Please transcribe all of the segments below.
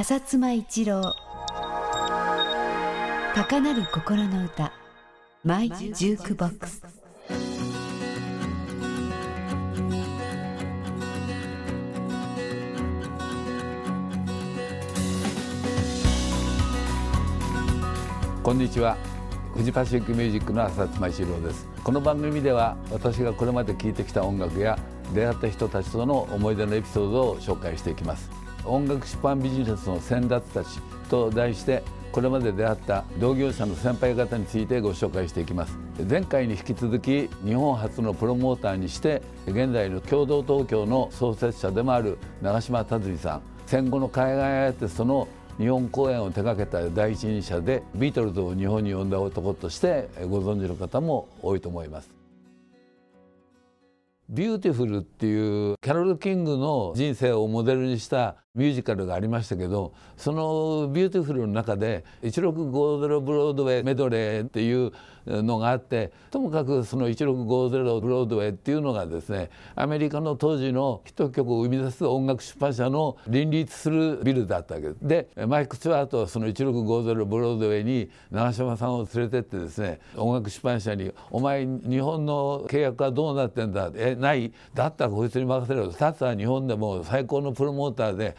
浅妻一郎。高鳴る心の歌。マイジュークボックス。こんにちは。フジパシフィックミュージックの浅妻一郎です。この番組では私がこれまで聴いてきた音楽や出会った人たちとの思い出のエピソードを紹介していきます。音楽出版ビジネスの先達たちと題してこれまで出会った同業者の先輩方についてご紹介していきます前回に引き続き日本初のプロモーターにして現在の共同東京の創設者でもある長嶋達さん戦後の海外アーティストの日本公演を手掛けた第一人者でビートルズを日本に呼んだ男としてご存知の方も多いと思います。ビューティフルっていうキャロル・キングの人生をモデルにしたミュージカルがありましたけどその「ビューティフル」の中で1650ブロードウェイメドレーっていうのがあってともかくその1650ブロードウェイっていうのがですねアメリカの当時のヒット曲を生み出す音楽出版社の林立するビルだったわけで。でマイク・スチュワートはその1650ブロードウェイに長嶋さんを連れてってですね音楽出版社に「お前日本の契約はどうなってんだ?」えない？だったらこいつに任せろ」「タツは日本でも最高のプロモーターで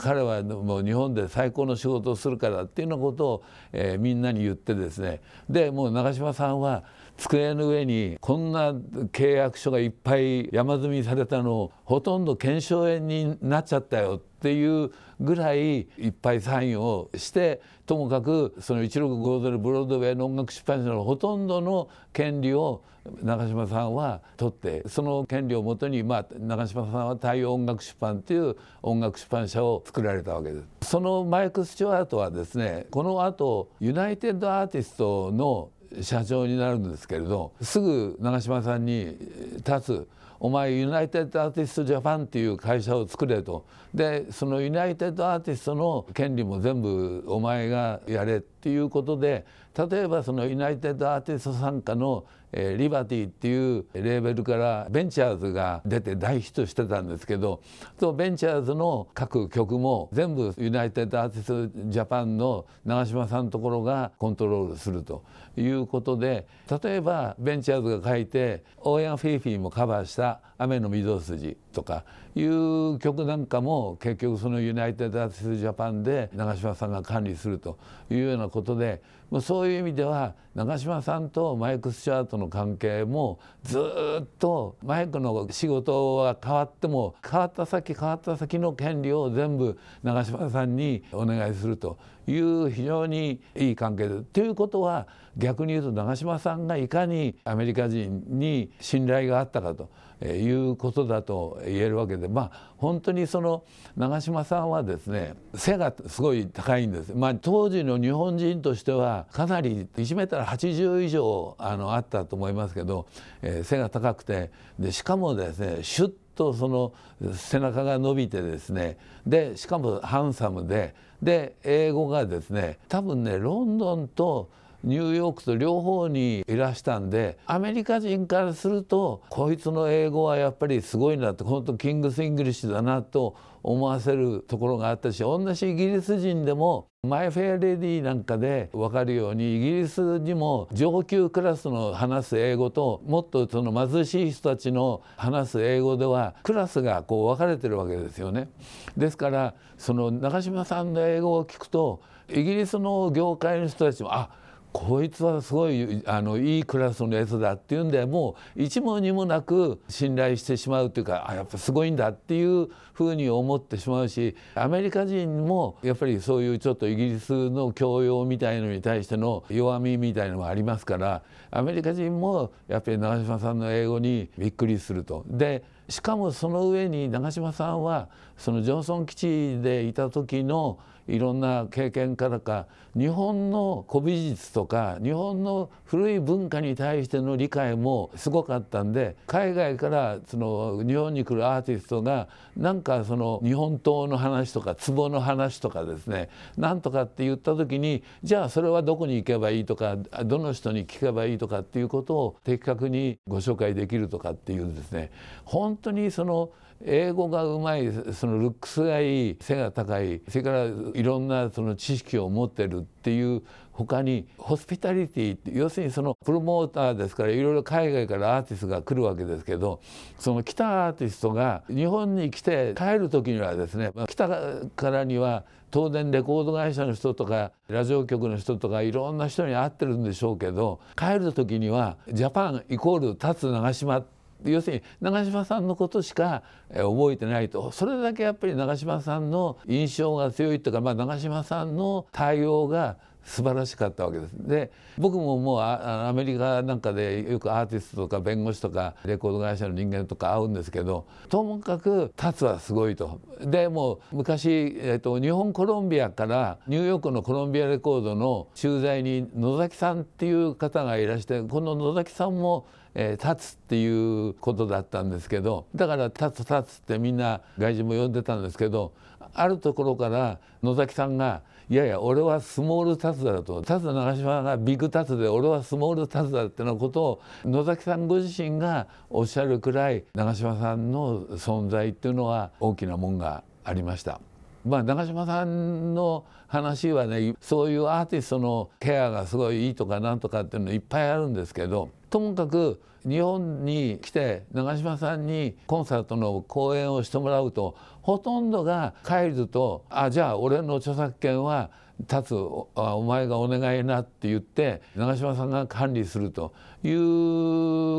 彼はもう日本で最高の仕事をするからっていうようなことを、えー、みんなに言ってですね。でもう長嶋さんは机の上にこんな契約書がいっぱい山積みされたのほとんど腱鞘炎になっちゃったよっていうぐらいいっぱいサインをしてともかくその1650ブロードウェイの音楽出版社のほとんどの権利を長嶋さんは取ってその権利をもとに、まあ、長嶋さんは太陽音楽出版っていう音楽出版社を作られたわけです。そのマイク・スチュワートはですねこの後ユナイテッド・アーティストの社長になるんですけれどすぐ長嶋さんにタツお前ユナイテッド・アーティスト・ジャパンっていう会社を作れと。でそのユナイテッド・アーティストの権利も全部お前がやれっていうことで例えばそのユナイテッド・アーティスト傘下のえー、リバティっていうレーベルからベンチャーズが出て大ヒットしてたんですけどそのベンチャーズの楽曲も全部ユナイテッド・アーティスト・ジャパンの永島さんのところがコントロールするということで例えばベンチャーズが書いてオーヤン・フィーフィーもカバーした「雨の御堂筋」とかいう曲なんかも結局そのユナイテッド・アーティスト・ジャパンで永島さんが管理するというようなことでそういう意味では永島さんとマイク・スチュアートの関係もずっとマイクの仕事は変わっても変わった先変わった先の権利を全部永島さんにお願いすると。いう非常にいい関係でということは逆に言うと長嶋さんがいかにアメリカ人に信頼があったかということだと言えるわけでまあ本当にその長嶋さんはですね背がすごい高いんです。まあ、当時の日本人としてはかなり1メートル80以上あのあったと思いますけど、えー、背が高くてでしかもですねシュッとその背中が伸びてですね。でしかもハンサムで。で英語がですね多分ねロンドンとニューヨークと両方にいらしたんでアメリカ人からするとこいつの英語はやっぱりすごいなって本当キングス・イングリッシュだなと思わせるところがあったし同じイギリス人でもマイ・フェア・レディなんかで分かるようにイギリスにも上級クラスの話す英語ともっとその貧しい人たちの話す英語ではクラスがこう分かれてるわけですよね。ですからその中島さんの英語を聞くとイギリスの業界の人たちもあこいつはすごいあのいいクラスのやつだっていうんでもう一問二もなく信頼してしまうというかあやっぱすごいんだっていうふうに思ってしまうしアメリカ人もやっぱりそういうちょっとイギリスの教養みたいのに対しての弱みみたいのがありますからアメリカ人もやっぱり長嶋さんの英語にびっくりすると。でしかもその上に長嶋さんはそのジョンソン基地でいた時のいろんな経験からか日本の古美術とか日本の古い文化に対しての理解もすごかったんで海外からその日本に来るアーティストがなんかその日本刀の話とか壺の話とかですねなんとかって言った時にじゃあそれはどこに行けばいいとかどの人に聞けばいいとかっていうことを的確にご紹介できるとかっていうですね。本当にその英語がうまいそのルックスがい。い背が高い。それからいろんなその知識を持ってるっていう他にホスピタリティって要するにそのプロモーターですからいろいろ海外からアーティストが来るわけですけどその来たアーティストが日本に来て帰る時にはですね来たからには当然レコード会社の人とかラジオ局の人とかいろんな人に会ってるんでしょうけど帰る時にはジャパンイコール立つ長島要するに長嶋さんのことしか覚えてないと。それだけやっぱり長嶋さんの印象が強いというか、まあ、長嶋さんの対応が素晴らしかったわけです。で僕ももうアメリカなんかでよくアーティストとか弁護士とかレコード会社の人間とか会うんですけどともかく立つはすごいと。でもう昔、えっと、日本コロンビアからニューヨークのコロンビアレコードの駐在に野崎さんっていう方がいらしてこの野崎さんもえー、立つっていうことだったんですけどだから立つ立つってみんな外人も呼んでたんですけどあるところから野崎さんがいやいや俺はスモールタツだとタツ長島がビッグタツで俺はスモールタツだってのことを野崎さんご自身がおっしゃるくらい長嶋さんの存在っていうのは大きなもんがありました。まあ、長嶋さんの話はねそういうアーティストのケアがすごいいいとかなんとかっていうのいっぱいあるんですけどともかく日本に来て長嶋さんにコンサートの講演をしてもらうとほとんどが帰ると「あじゃあ俺の著作権は立つお前がお願いな」って言って長嶋さんが管理するという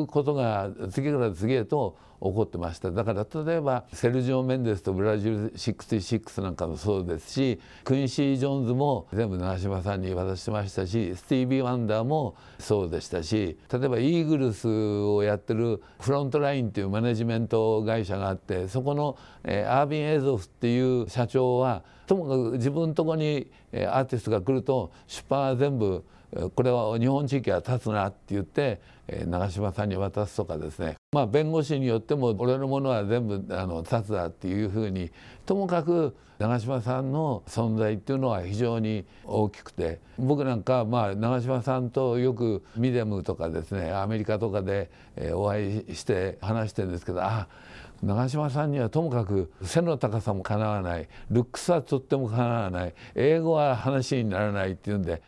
ことが次から次へと起こってましただから例えばセルジオ・メンデスとブラジル66なんかもそうですしクインシー・ジョーンズも全部長嶋さんに渡してましたしスティービー・ワンダーもそうでしたし例えばイーグルスをやってるフロントラインっていうマネジメント会社があってそこの、えー、アービン・エゾフっていう社長はともかく自分のとこにアーティストが来ると出版は全部これは日本地域は立つなって言って長嶋さんに渡すとかですね。まあ弁護士によっても俺のものは全部あの立つだっていうふうにともかく長嶋さんの存在っていうのは非常に大きくて僕なんかまあ長嶋さんとよくミデムとかですねアメリカとかでお会いして話してるんですけどあ長嶋さんにはともかく背の高さもかなわないルックスはとってもかなわない英語は話にならないっていうんで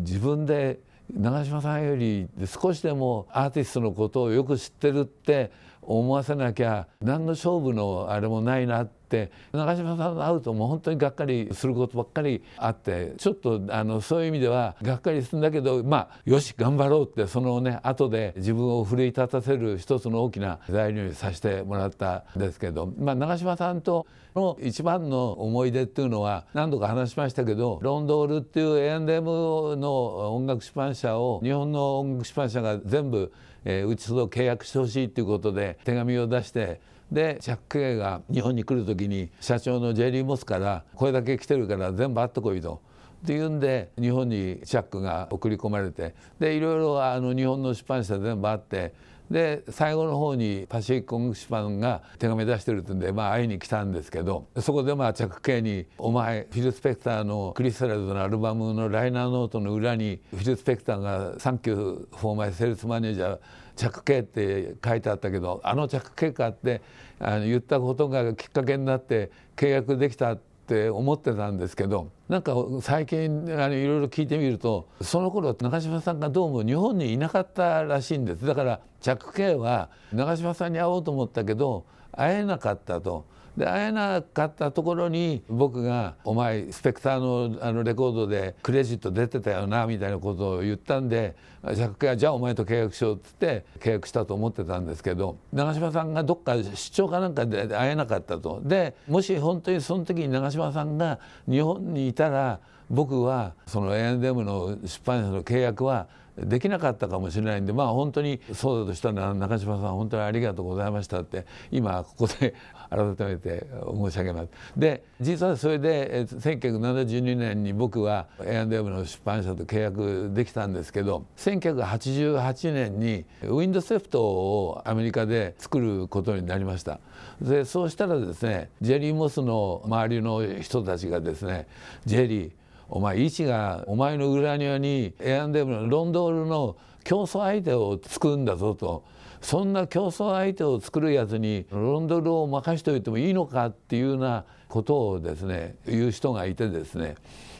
自分で長嶋さんより少しでもアーティストのことをよく知ってるって思わせなきゃ何の勝負のあれもないなって長嶋さんと会うともう本当にがっかりすることばっかりあってちょっとあのそういう意味ではがっかりするんだけどまあよし頑張ろうってそのね後で自分を奮い立たせる一つの大きな材料にさせてもらったんですけど、まあ、長嶋さんとの一番の思い出っていうのは何度か話しましたけどロンドールっていう A&M の音楽出版社を日本の音楽出版社が全部え、うちと契約してほしいということで手紙を出してでチャック・ケイが日本に来る時に社長のジェリー・モスから「これだけ来てるから全部会ってこい」と。っていうんで日本にチャックが送り込まれて。でいろいろあの日本の出版社全部会って。で最後の方にパシフィック音楽出版が手紙出してるってんで、まあ、会いに来たんですけど。そこでまあチャック・ケイに「お前フィル・スペクターのクリスタルズのアルバムのライナーノートの裏にフィル・スペクターが「 Thank you for my sales manager」チャック・ケイって書いてあったけどあの着刑かってあの言ったことがきっかけになって契約できたって思ってたんですけどなんか最近あのいろいろ聞いてみるとその頃中島さんがどうも日本にいなかったらしいんですだから着刑は長嶋さんに会おうと思ったけど会えなかったと。で会えなかったところに僕が「お前スペクターのあのレコードでクレジット出てたよな」みたいなことを言ったんで「じゃあお前と契約しよう」っつって契約したと思ってたんですけど長嶋さんがどっか出張かなんかで会えなかったと。でもし本当にその時に長嶋さんが日本にいたら僕はその A&M の出版社の契約はできなかったかもしれないんでまあ本当にそうだとしたら中島さん本当にありがとうございましたって今ここで改めて申し上げます。で実はそれで1972年に僕は A&M の出版社と契約できたんですけど1988年にウィンドセフトをアメリカで作ることになりました。でそうしたらですねジェリー・モスの周りの人たちがですねジェリーお前一がお前の裏庭に A&M のロンドールの競争相手を作るんだぞとそんな競争相手を作るやつにロンドルを任しておいてもいいのかっていうようなことをですね言う人がいてですね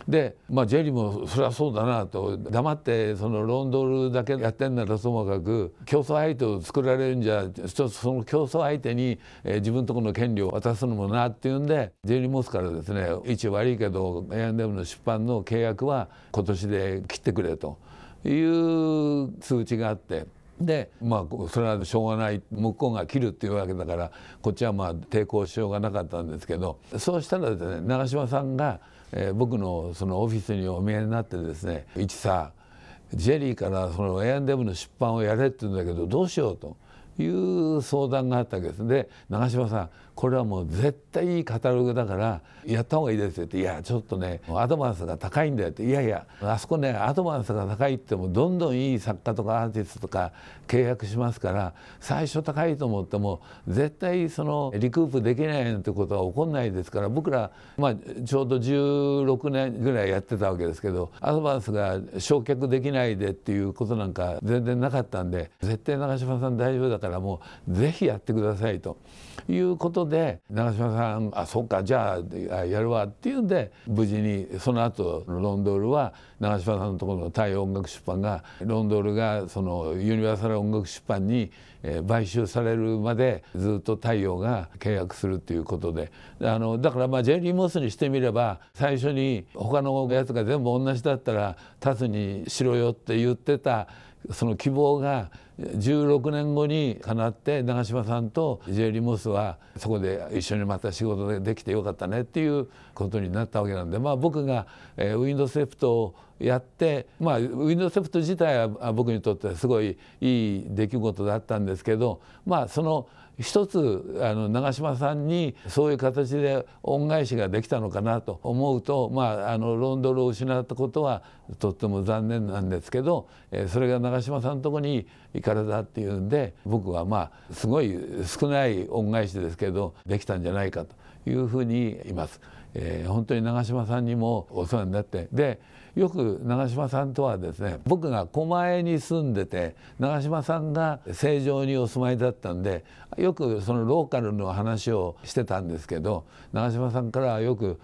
で、まあ、ジェリーもそりゃそうだなと黙ってそのロンドルだけやってんならともかく競争相手を作られるんじゃ一つその競争相手に、え、自分とこの権利を渡すのもなっていうんでジェリー・モスからですね一応悪いけど A&M の出版の契約は今年で切ってくれという通知があって。でまあそれはしょうがない向こうが切るっていうわけだからこっちはまあ抵抗しようがなかったんですけどそうしたらですね長嶋さんがえー、僕のそのオフィスにお見えになってですね「一さジェリーからその A&M の出版をやれって言うんだけどどうしよう」という相談があったわけです。で長嶋さんこれはもう絶対いいカタログだからやった方がいいですよって「いやちょっとねアドバンスが高いんだよ」って「いやいやあそこねアドバンスが高いってもどんどんいい作家とかアーティストとか契約しますから最初高いと思っても絶対そのリクープできないなんてことは起こんないですから僕ら、まあ、ちょうど16年ぐらいやってたわけですけどアドバンスが焼却できないでっていうことなんか全然なかったんで絶対長嶋さん大丈夫だからもうぜひやってくださいということでで長嶋さん「あそっかじゃあやるわ」っていうんで無事にその後ロンドールは長嶋さんのところの太陽音楽出版がロンドールがそのユニバーサル音楽出版に買収されるまでずっと太陽が契約するっていうことで。あのだからまあジェリー・モスにしてみれば最初に他のやつが全部同じだったら立つにしろよって言ってたその希望が16年後にかなって長嶋さんとジェリー・モスはそこで一緒にまた仕事でできてよかったねっていうことになったわけなんで、まあ、僕が、え、ウィンドセプトをやって、まあ、ウィンドセプト自体は僕にとってはすごいいい出来事だったんですけど、まあ、その一つあの長嶋さんにそういう形で恩返しができたのかなと思うと、まあ、あのロンドルを失ったことはとっても残念なんですけど、えー、それが長嶋さんのとこに行かれたっていうんで僕はまあすごい少ない恩返しですけどできたんじゃないかというふうに言います。えー、本当に長嶋さんにもお世話になってでよく長嶋さんとはですね僕が狛江に住んでて長嶋さんが成城にお住まいだったんでよくそのローカルの話をしてたんですけど長嶋さんからはよく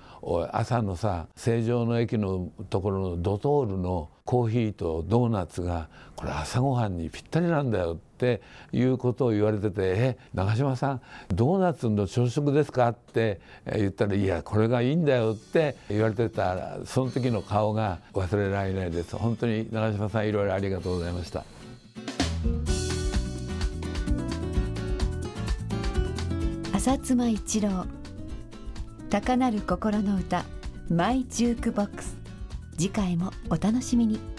朝のさ成城の駅のところのドトールのコーヒーとドーナツがこれ朝ごはんにぴったりなんだよっていうことを言われてて「え長嶋さんドーナツの朝食ですか?」って言ったら「いやこれがいいんだよ」って言われてたその時の顔が忘れられないです。本当に長嶋さんいろいろありがとうございました。浅妻一郎高鳴る心の歌マイジュークボックス。次回もお楽しみに。